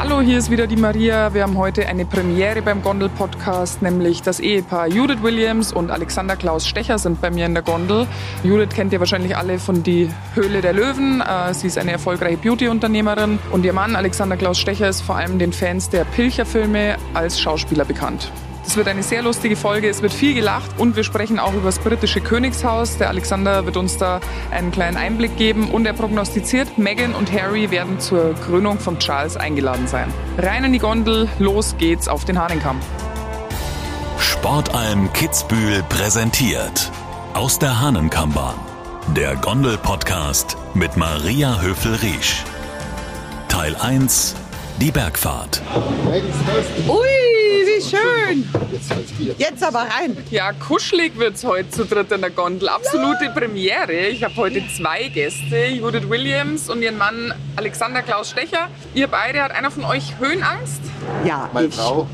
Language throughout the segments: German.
Hallo, hier ist wieder die Maria. Wir haben heute eine Premiere beim Gondel-Podcast, nämlich das Ehepaar Judith Williams und Alexander Klaus Stecher sind bei mir in der Gondel. Judith kennt ihr wahrscheinlich alle von Die Höhle der Löwen. Äh, sie ist eine erfolgreiche Beauty-Unternehmerin und ihr Mann Alexander Klaus Stecher ist vor allem den Fans der Pilcher-Filme als Schauspieler bekannt. Es wird eine sehr lustige Folge, es wird viel gelacht und wir sprechen auch über das britische Königshaus. Der Alexander wird uns da einen kleinen Einblick geben und er prognostiziert, Meghan und Harry werden zur Krönung von Charles eingeladen sein. Rein in die Gondel, los geht's auf den Hahnenkamm. Sportalm Kitzbühel präsentiert aus der Hahnenkammbahn. Der Gondel-Podcast mit Maria Höfel-Riesch. Teil 1 Die Bergfahrt. Ui, wie schön. Jetzt aber rein. Ja, kuschelig wird's heute zu dritt in der Gondel. Absolute Premiere. Ich habe heute zwei Gäste, Judith Williams und ihren Mann Alexander Klaus Stecher. Ihr beide, hat einer von euch Höhenangst? Ja, Meine ich, Frau.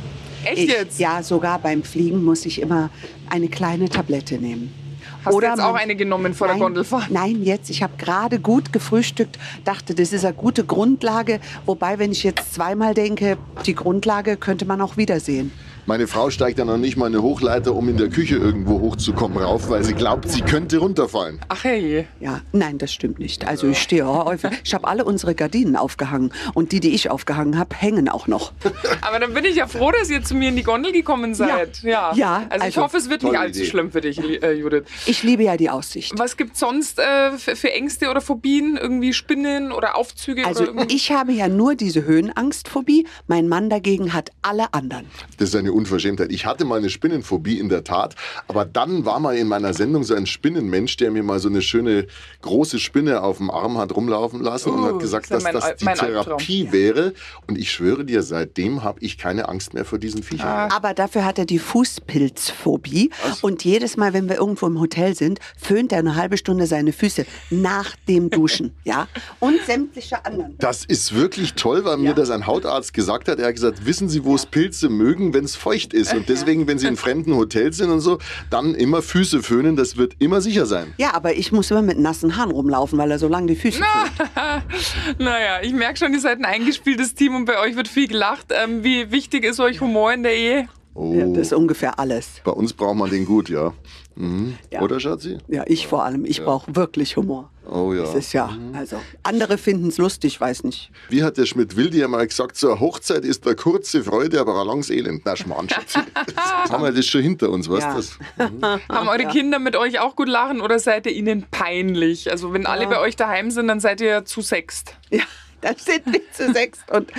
Echt ich, jetzt? Ja, sogar beim Fliegen muss ich immer eine kleine Tablette nehmen. Hast du jetzt auch eine genommen vor der nein, Gondelfahrt? Nein, jetzt. Ich habe gerade gut gefrühstückt, dachte, das ist eine gute Grundlage. Wobei, wenn ich jetzt zweimal denke, die Grundlage könnte man auch wiedersehen. Meine Frau steigt ja noch nicht mal eine Hochleiter, um in der Küche irgendwo hochzukommen, rauf, weil sie glaubt, sie könnte runterfallen. Ach hey. Ja, nein, das stimmt nicht. Also ich stehe häufig. Ich habe alle unsere Gardinen aufgehangen und die, die ich aufgehangen habe, hängen auch noch. Aber dann bin ich ja froh, dass ihr zu mir in die Gondel gekommen seid. Ja. Ja, Also, ich also, hoffe, es wird nicht allzu Idee. schlimm für dich, äh, Judith. Ich liebe ja die Aussicht. Was gibt sonst äh, für, Ängste oder Phobien? Irgendwie Spinnen oder Aufzüge? Also oder ich habe ja nur diese Höhenangstphobie. Mein Mann dagegen hat alle anderen. Das ist eine Unverschämtheit. Ich hatte mal eine Spinnenphobie in der Tat, aber dann war mal in meiner Sendung so ein Spinnenmensch, der mir mal so eine schöne große Spinne auf dem Arm hat rumlaufen lassen und Uh, hat gesagt, das dass ja mein das die mein Albtraum. Therapie wäre. Und ich schwöre dir, seitdem habe ich keine Angst mehr vor diesen Viechern. Ah. Aber dafür hat er die Fußpilzphobie. Und jedes Mal, wenn wir irgendwo im Hotel sind, föhnt er eine halbe Stunde seine Füße nach dem Duschen. ja? Und sämtliche anderen. Das ist wirklich toll, weil mir das ein Hautarzt gesagt hat. Er hat gesagt, wissen Sie, wo es Pilze mögen, wenn es feucht ist. Und deswegen, wenn Sie in fremden Hotels sind und so, dann immer Füße föhnen. Das wird immer sicher sein. Ja, aber ich muss immer mit nassen Haaren rumlaufen, weil er so lange die Füße föhnt. Naja, ich merke schon, ihr seid ein eingespieltes Team und bei euch wird viel gelacht. Ähm, wie wichtig ist euch Humor in der Ehe? Oh, Ja, das ist ungefähr alles. bei uns braucht man den gut, ja. Mhm. Ja. Oder, Schatzi? Ja, ich vor allem. Ich brauche wirklich Humor. Oh ja. Das ist ja, also, andere finden es lustig, weiß nicht. Wie hat der Schmidt-Wildi ja mal gesagt, zur Hochzeit ist der kurze Freude, aber ein langes Elend. Na, Schmarrn, haben wir das schon hinter uns, weißt Ja. du? das? Haben eure Kinder mit euch auch gut lachen oder seid ihr ihnen peinlich? Also wenn alle bei euch daheim sind, dann seid ihr zu sext. Ja, dann sind wir zu sechs. Und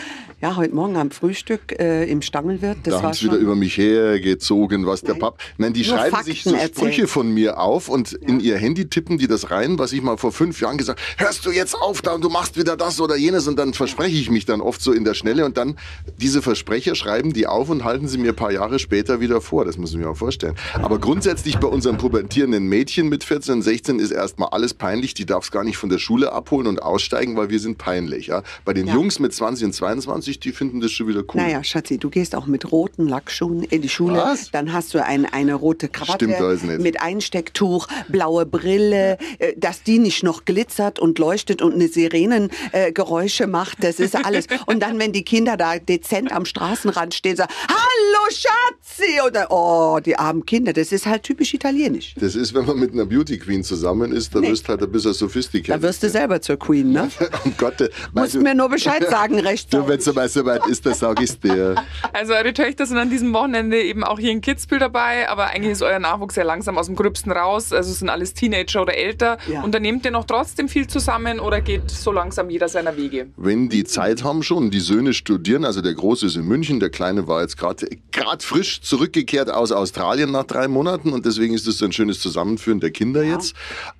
ja, heute Morgen am Frühstück äh, im Stangelwirt, das Da haben sie wieder über mich hergezogen, was der Nein. Papp. Nein, die Nur schreiben sich Fakten so erzählt. Sprüche von mir auf und in ihr Handy tippen die das rein, was ich mal vor fünf Jahren gesagt hörst du jetzt auf da und du machst wieder das oder jenes und dann verspreche ich mich dann oft so in der Schnelle und dann diese Versprecher schreiben die auf und halten sie mir ein paar Jahre später wieder vor. Das muss ich mir auch vorstellen. Aber grundsätzlich bei unseren pubertierenden Mädchen mit 14, 16 ist erstmal alles peinlich. Die darf es gar nicht von der Schule abholen und aussteigen, weil wir sind peinlich. Ja? Bei den Ja. Jungs mit 20 und 22, die finden das schon wieder cool. Naja, Schatzi, du gehst auch mit roten Lackschuhen in die Schule. Was? Dann hast du ein, eine rote Krawatte Stimmt alles nicht. mit Einstecktuch, blaue Brille, äh, dass die nicht noch glitzert und leuchtet und eine Sirenengeräusche äh, macht. Das ist alles. Und dann, wenn die Kinder da dezent am Straßenrand stehen, sagen, Hallo Schatzi! Oder, oh, die armen Kinder. Das ist halt typisch italienisch. Das ist, wenn man mit einer Beauty Queen zusammen ist, da Nee. wirst du halt ein bisschen sophisticated. Da wirst du selber zur Queen, ne? Oh Gott, Musst du- mir nur Bescheid sagen, recht. Du, wenn es mal so weit ist, das sag ich dir. Also eure Töchter sind an diesem Wochenende eben auch hier in Kitzbühel dabei, aber eigentlich ist euer Nachwuchs ja langsam aus dem Gröbsten raus. Also es sind alles Teenager oder älter. Ja. Unternehmt ihr noch trotzdem viel zusammen oder geht so langsam jeder seiner Wege? Wenn die Zeit haben schon, die Söhne studieren, also der Große ist in München, der Kleine war jetzt gerade gerade frisch zurückgekehrt aus Australien nach drei Monaten und deswegen ist es so ein schönes Zusammenführen der Kinder jetzt.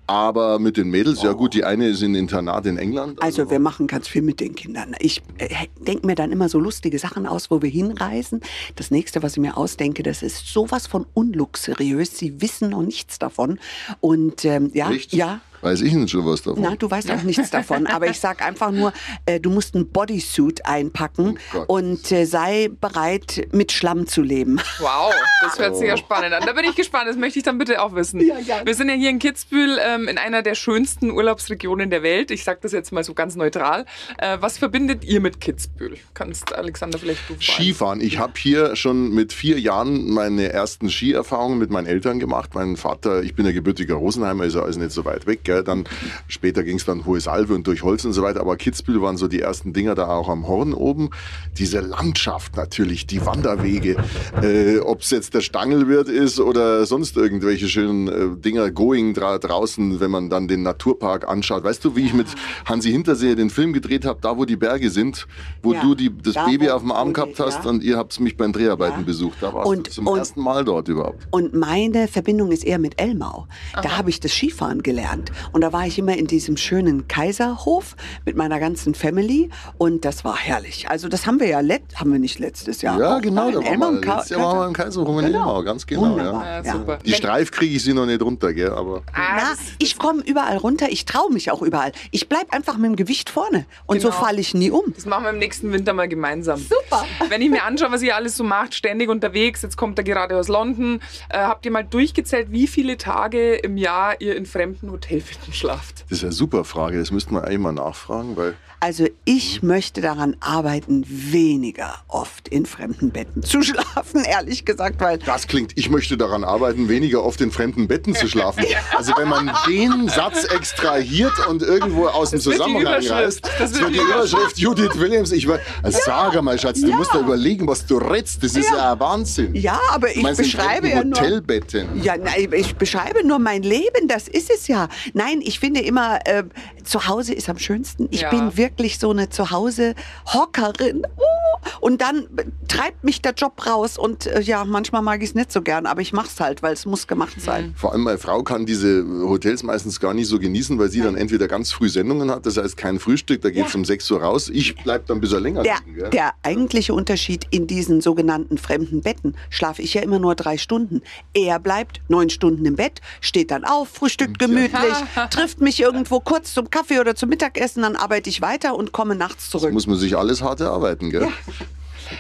Aber mit den Mädels, ja gut, die eine ist in Internat in England. Also wir machen ganz viel mit den Kindern. Ich äh, denke mir dann immer so lustige Sachen aus, wo wir hinreisen. Das nächste, was ich mir ausdenke, das ist sowas von unluxuriös. Sie wissen noch nichts davon. Und ähm, ja, Echt? ja. Weiß ich denn schon was davon? Na, du weißt auch nichts davon, aber ich sag einfach nur, äh, du musst ein Bodysuit einpacken Oh und äh, sei bereit, mit Schlamm zu leben. Wow, das hört sich ja spannend an. Da bin ich gespannt, das möchte ich dann bitte auch wissen. Ja, gerne. Wir sind ja hier in Kitzbühel ähm, in einer der schönsten Urlaubsregionen der Welt. Ich sage das jetzt mal so ganz neutral. Äh, was verbindet ihr mit Kitzbühel? Kannst Alexander vielleicht du fragen? Skifahren. Ich habe hier schon mit vier Jahren meine ersten Skierfahrungen mit meinen Eltern gemacht. Mein Vater, ich bin ja gebürtiger Rosenheimer, ist ja also nicht so weit weg. Gell? Dann später ging es dann Hohe Salve und durch Holz und so weiter. Aber Kitzbühel waren so die ersten Dinger da auch am Horn oben. Diese Landschaft natürlich, die Wanderwege, äh, ob es jetzt der Stangelwirt ist oder sonst irgendwelche schönen äh, Dinger, Going dra draußen, wenn man dann den Naturpark anschaut. Weißt du, wie ich mit Hansi Hinterseher den Film gedreht habe, da wo die Berge sind, wo Ja, du die, das da, Baby auf dem Arm gehabt hast ja. und ihr habt mich beim Dreharbeiten Ja. besucht. Da warst Und- du zum und- ersten Mal dort überhaupt. Und meine Verbindung ist eher mit Elmau. Da habe ich das Skifahren gelernt. Und da war ich immer in diesem schönen Kaiserhof mit meiner ganzen Family. Und das war herrlich. Also das haben wir ja, let haben wir nicht letztes Jahr. Ja, genau, da waren wir, letztes Jahr waren wir im Kaiserhof in Genau. Elmau, ganz genau. Ja. Ja, super. Die Streif kriege ich sie noch nicht runter, gell? aber Ah, Na, ich komme überall runter. Ich traue mich auch überall. Ich bleib einfach mit dem Gewicht vorne. Und so Genau. falle ich nie um. Das machen wir im nächsten Winter mal gemeinsam. Super. Wenn ich mir anschaue, was ihr alles so macht, ständig unterwegs, jetzt kommt er gerade aus London, äh, habt ihr mal durchgezählt, wie viele Tage im Jahr ihr in fremden Hotelbetten schlaft? das ist eine super Frage. Das müssten wir eigentlich mal nachfragen, weil Also ich möchte daran arbeiten, weniger oft in fremden Betten zu schlafen, ehrlich gesagt, weil das klingt, ich möchte daran arbeiten, weniger oft in fremden Betten zu schlafen. Also wenn man den Satz extrahiert und irgendwo aus dem Das wird die Zusammenhang Überschrift. reißt, Das wird die Überschrift Judith Williams. Ich war, also sag mal, Schatz, du musst da überlegen, was du redst. Das ist ja, ein Wahnsinn. ja, aber ich meinst in beschreibe ja nur Hotelbetten. Ja, nein, ich beschreibe nur mein Leben, das ist es ja. Nein, ich finde immer, äh, zu Hause ist am schönsten. Ich Ja. bin wirklich so eine Zuhause-Hockerin. Uh, und dann treibt mich der Job raus und äh, ja, manchmal mag ich es nicht so gern, aber ich mach's halt, weil es muss gemacht sein. Vor allem meine Frau kann diese Hotels meistens gar nicht so genießen, weil sie dann entweder ganz früh Sendungen hat, das heißt kein Frühstück, da geht's Ja. um 6 Uhr raus. Ich bleib dann ein bisschen länger Der, liegen. Gell? der eigentliche Unterschied in diesen sogenannten fremden Betten schlafe ich ja immer nur drei Stunden. Er bleibt neun Stunden im Bett, steht dann auf, frühstückt gemütlich, trifft mich irgendwo kurz zum Kaffee oder zum Mittagessen, dann arbeite ich weiter und komme nachts Das zurück. muss man sich alles hart erarbeiten, gell? life.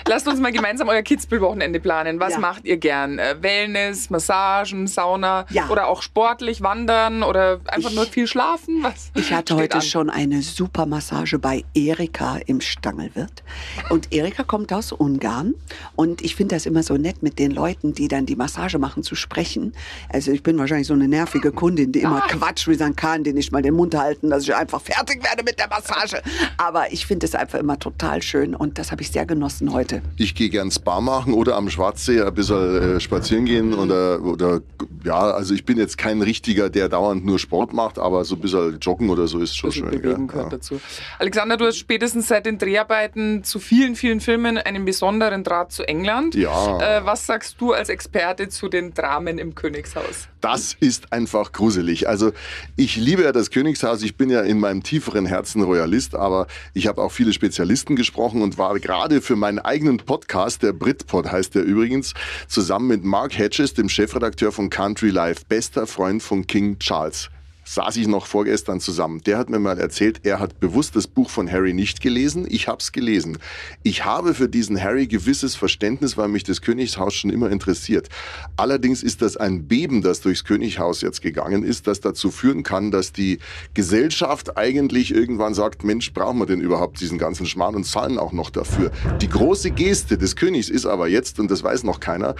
Lasst uns mal gemeinsam euer Kitzbühel-Wochenende planen. Was Ja. macht ihr gern? Äh, Wellness, Massagen, Sauna Ja. oder auch sportlich wandern oder einfach Ich- nur viel schlafen? Was Ich hatte heute an? schon eine super Massage bei Erika im Stangelwirt. Und Erika kommt aus Ungarn. Und ich finde das immer so nett, mit den Leuten, die dann die Massage machen, zu sprechen. Also ich bin wahrscheinlich so eine nervige Kundin, die immer Quatsch wie sein kann, den nicht mal den Mund halten, dass ich einfach fertig werde mit der Massage. Aber ich finde es einfach immer total schön. Und das habe ich sehr genossen heute. Ich gehe gern Spa machen oder am Schwarzsee ein bisschen äh, spazieren gehen oder, oder ja, also ich bin jetzt kein richtiger, der dauernd nur Sport macht, aber so ein bisschen joggen oder so ist schon schön. bewegen gehört Ja. dazu. Alexander, du hast spätestens seit den Dreharbeiten zu vielen, vielen Filmen einen besonderen Draht zu England. Ja. Äh, was sagst du als Experte zu den Dramen im Königshaus? Das ist einfach gruselig. Also ich liebe ja das Königshaus. Ich bin ja in meinem tieferen Herzen Royalist, aber ich habe auch viele Spezialisten gesprochen und war gerade für meinen eigenen Podcast, der Britpod heißt der übrigens, zusammen mit Mark Hedges, dem Chefredakteur von Country Life, bester Freund von King Charles saß ich noch vorgestern zusammen. Der hat mir mal erzählt, er hat bewusst das Buch von Harry nicht gelesen. Ich habe es gelesen. Ich habe für diesen Harry gewisses Verständnis, weil mich das Königshaus schon immer interessiert. Allerdings ist das ein Beben, das durchs Königshaus jetzt gegangen ist, das dazu führen kann, dass die Gesellschaft eigentlich irgendwann sagt, Mensch, brauchen wir denn überhaupt diesen ganzen Schmarrn und zahlen auch noch dafür. Die große Geste des Königs ist aber jetzt, und das weiß noch keiner,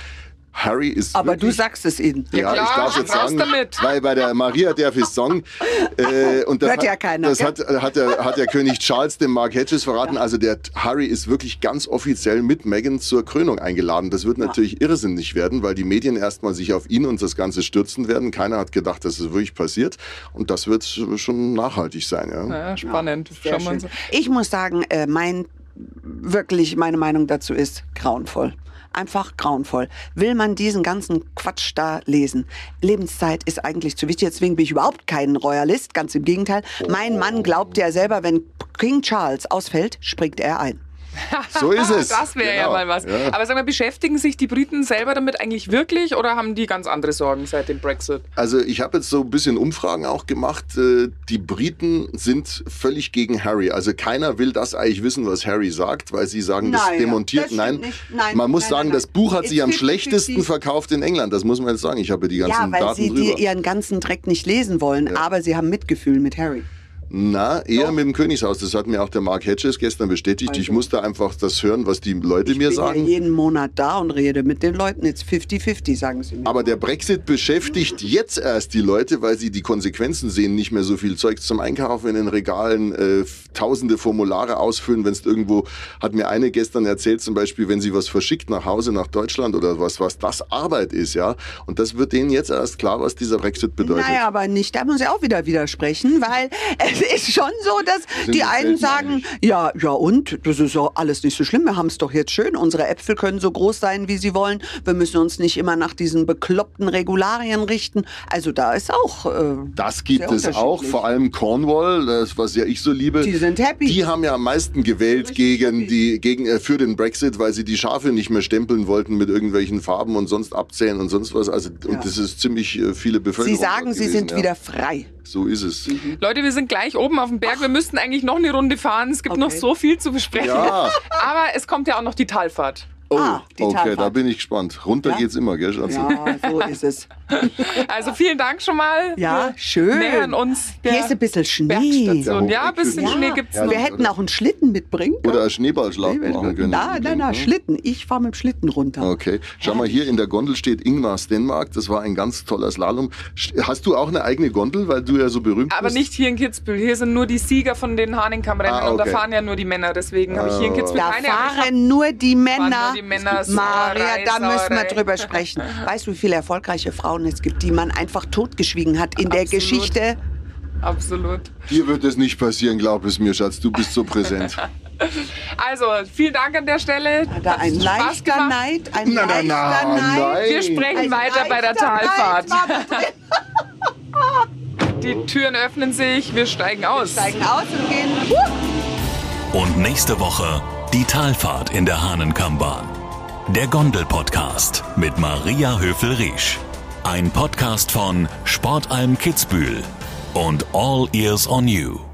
Harry ist Aber du wirklich sagst es ihnen. Ja, ja, klar, ich darf jetzt raus sagen, damit. weil bei der Maria darf ich sagen. Äh, und das Hört hat, ja keiner, Das hat, hat, der, hat der König Charles dem Mark Hedges verraten. Also der Harry ist wirklich ganz offiziell mit Meghan zur Krönung eingeladen. Das wird natürlich irrsinnig werden, weil die Medien erstmal sich auf ihn und das Ganze stürzen werden. Keiner hat gedacht, dass es wirklich passiert. Und das wird schon nachhaltig sein. Ja. Ja, spannend. Sehr Schauen wir schön. uns. Ich muss sagen, äh, mein wirklich meine Meinung dazu ist grauenvoll. Einfach grauenvoll. Will man diesen ganzen Quatsch da lesen? Lebenszeit ist eigentlich zu wichtig. Deswegen bin ich überhaupt kein Royalist. Ganz im Gegenteil. Mein Mann glaubt ja selber, wenn King Charles ausfällt, springt er ein. So ist es. Das wäre ja Genau. mal was. Ja. Aber sag mal, beschäftigen sich die Briten selber damit eigentlich wirklich oder haben die ganz andere Sorgen seit dem Brexit? Also ich habe jetzt so ein bisschen Umfragen auch gemacht. Äh, Die Briten sind völlig gegen Harry. Also keiner will das eigentlich wissen, was Harry sagt, weil sie sagen, das Naja, demontiert. das nein. Nein, man muss nein, sagen, nein, das Buch hat sich am It's 50-50. schlechtesten verkauft in England. Das muss man jetzt sagen. Ich habe die ganzen Ja, weil Daten sie die, drüber. ihren ganzen Dreck nicht lesen wollen, aber sie haben Mitgefühl mit Harry. Na, eher mit dem Königshaus. Das hat mir auch der Mark Hedges gestern bestätigt. Ich musste einfach das hören, was die Leute mir Also. Ich bin sagen. ja jeden Monat da und rede mit den Leuten. Jetzt 50-50, sagen sie mir. Aber der Brexit beschäftigt jetzt erst die Leute, weil sie die Konsequenzen sehen, nicht mehr so viel Zeug zum Einkaufen in den Regalen, äh, tausende Formulare ausfüllen, wenn es irgendwo, hat mir eine gestern erzählt, zum Beispiel, wenn sie was verschickt nach Hause, nach Deutschland oder was, was das Arbeit ist, ja. Und das wird denen jetzt erst klar, was dieser Brexit bedeutet. Naja, aber nicht, da muss ich auch wieder widersprechen, weil es ist schon so, dass Sind die einen sagen, ja, ja und, das ist ja alles nicht so schlimm, wir haben es doch jetzt schön, unsere Äpfel können so groß sein, wie sie wollen, wir müssen uns nicht immer nach diesen bekloppten Regularien richten. Also da ist auch... Äh, Das gibt Sehr es auch, vor allem Cornwall, das, was ja ich so liebe. Die sind happy. Die haben ja am meisten gewählt gegen die, gegen, äh, für den Brexit, weil sie die Schafe nicht mehr stempeln wollten mit irgendwelchen Farben und sonst abzählen und sonst was. Also, Ja. und das ist ziemlich äh, viele Bevölkerung. sie sagen, sie sind ja. wieder frei. So ist es. Leute, wir sind gleich oben auf dem Berg. Wir müssten eigentlich noch eine Runde fahren. Es gibt Okay. noch so viel zu besprechen. Ja. Aber es kommt ja auch noch die Talfahrt. Oh, Ah, die okay, Talfahrt. da bin ich gespannt. Runter Ja? geht's immer, gell, Schatzi? Ja, so ist es. Also vielen Dank schon mal. Ja, Wir schön. Nähern uns der Hier ist ein bisschen Schnee. Ja, ein bisschen Hochgefühl. Schnee Ja. gibt's Ja, noch. Wir hätten auch einen Schlitten mitbringen können. Oder ein Schneeballschlag machen können. Nein, nein, nein, Schlitten. Ich fahre mit dem Schlitten runter. Okay. Schau mal, hier in der Gondel steht Ingmar Stenmark. Das war ein ganz toller Slalom. Hast du auch eine eigene Gondel, weil du ja so berühmt Aber bist? nicht hier in Kitzbühel. Hier sind nur die Sieger von den Hahnenkammrennen Ah, und da okay. fahren ja nur die Männer. Deswegen habe ich hier in Kitzbühel Da keine. aber hab- fahren nur die Männer. Männer. Maria, da müssen wir drüber sprechen. Weißt du, wie viele erfolgreiche Frauen es gibt, die man einfach totgeschwiegen hat in der Absolut. Geschichte? Absolut. Dir wird es nicht passieren, glaub es mir, Schatz. Du bist so präsent. Also, vielen Dank an der Stelle. Da Hat ein leichter. Neid, ein Na, na, leichter na, Neid. nein. Wir sprechen Ein weiter bei der Talfahrt. Neid. Die Türen öffnen sich, wir steigen aus. Steigen aus und gehen. Und nächste Woche die Talfahrt in der Hahnenkammbahn. Der Gondel-Podcast mit Maria Höfel-Riesch. Ein Podcast von Sportalm Kitzbühel und All Ears on You.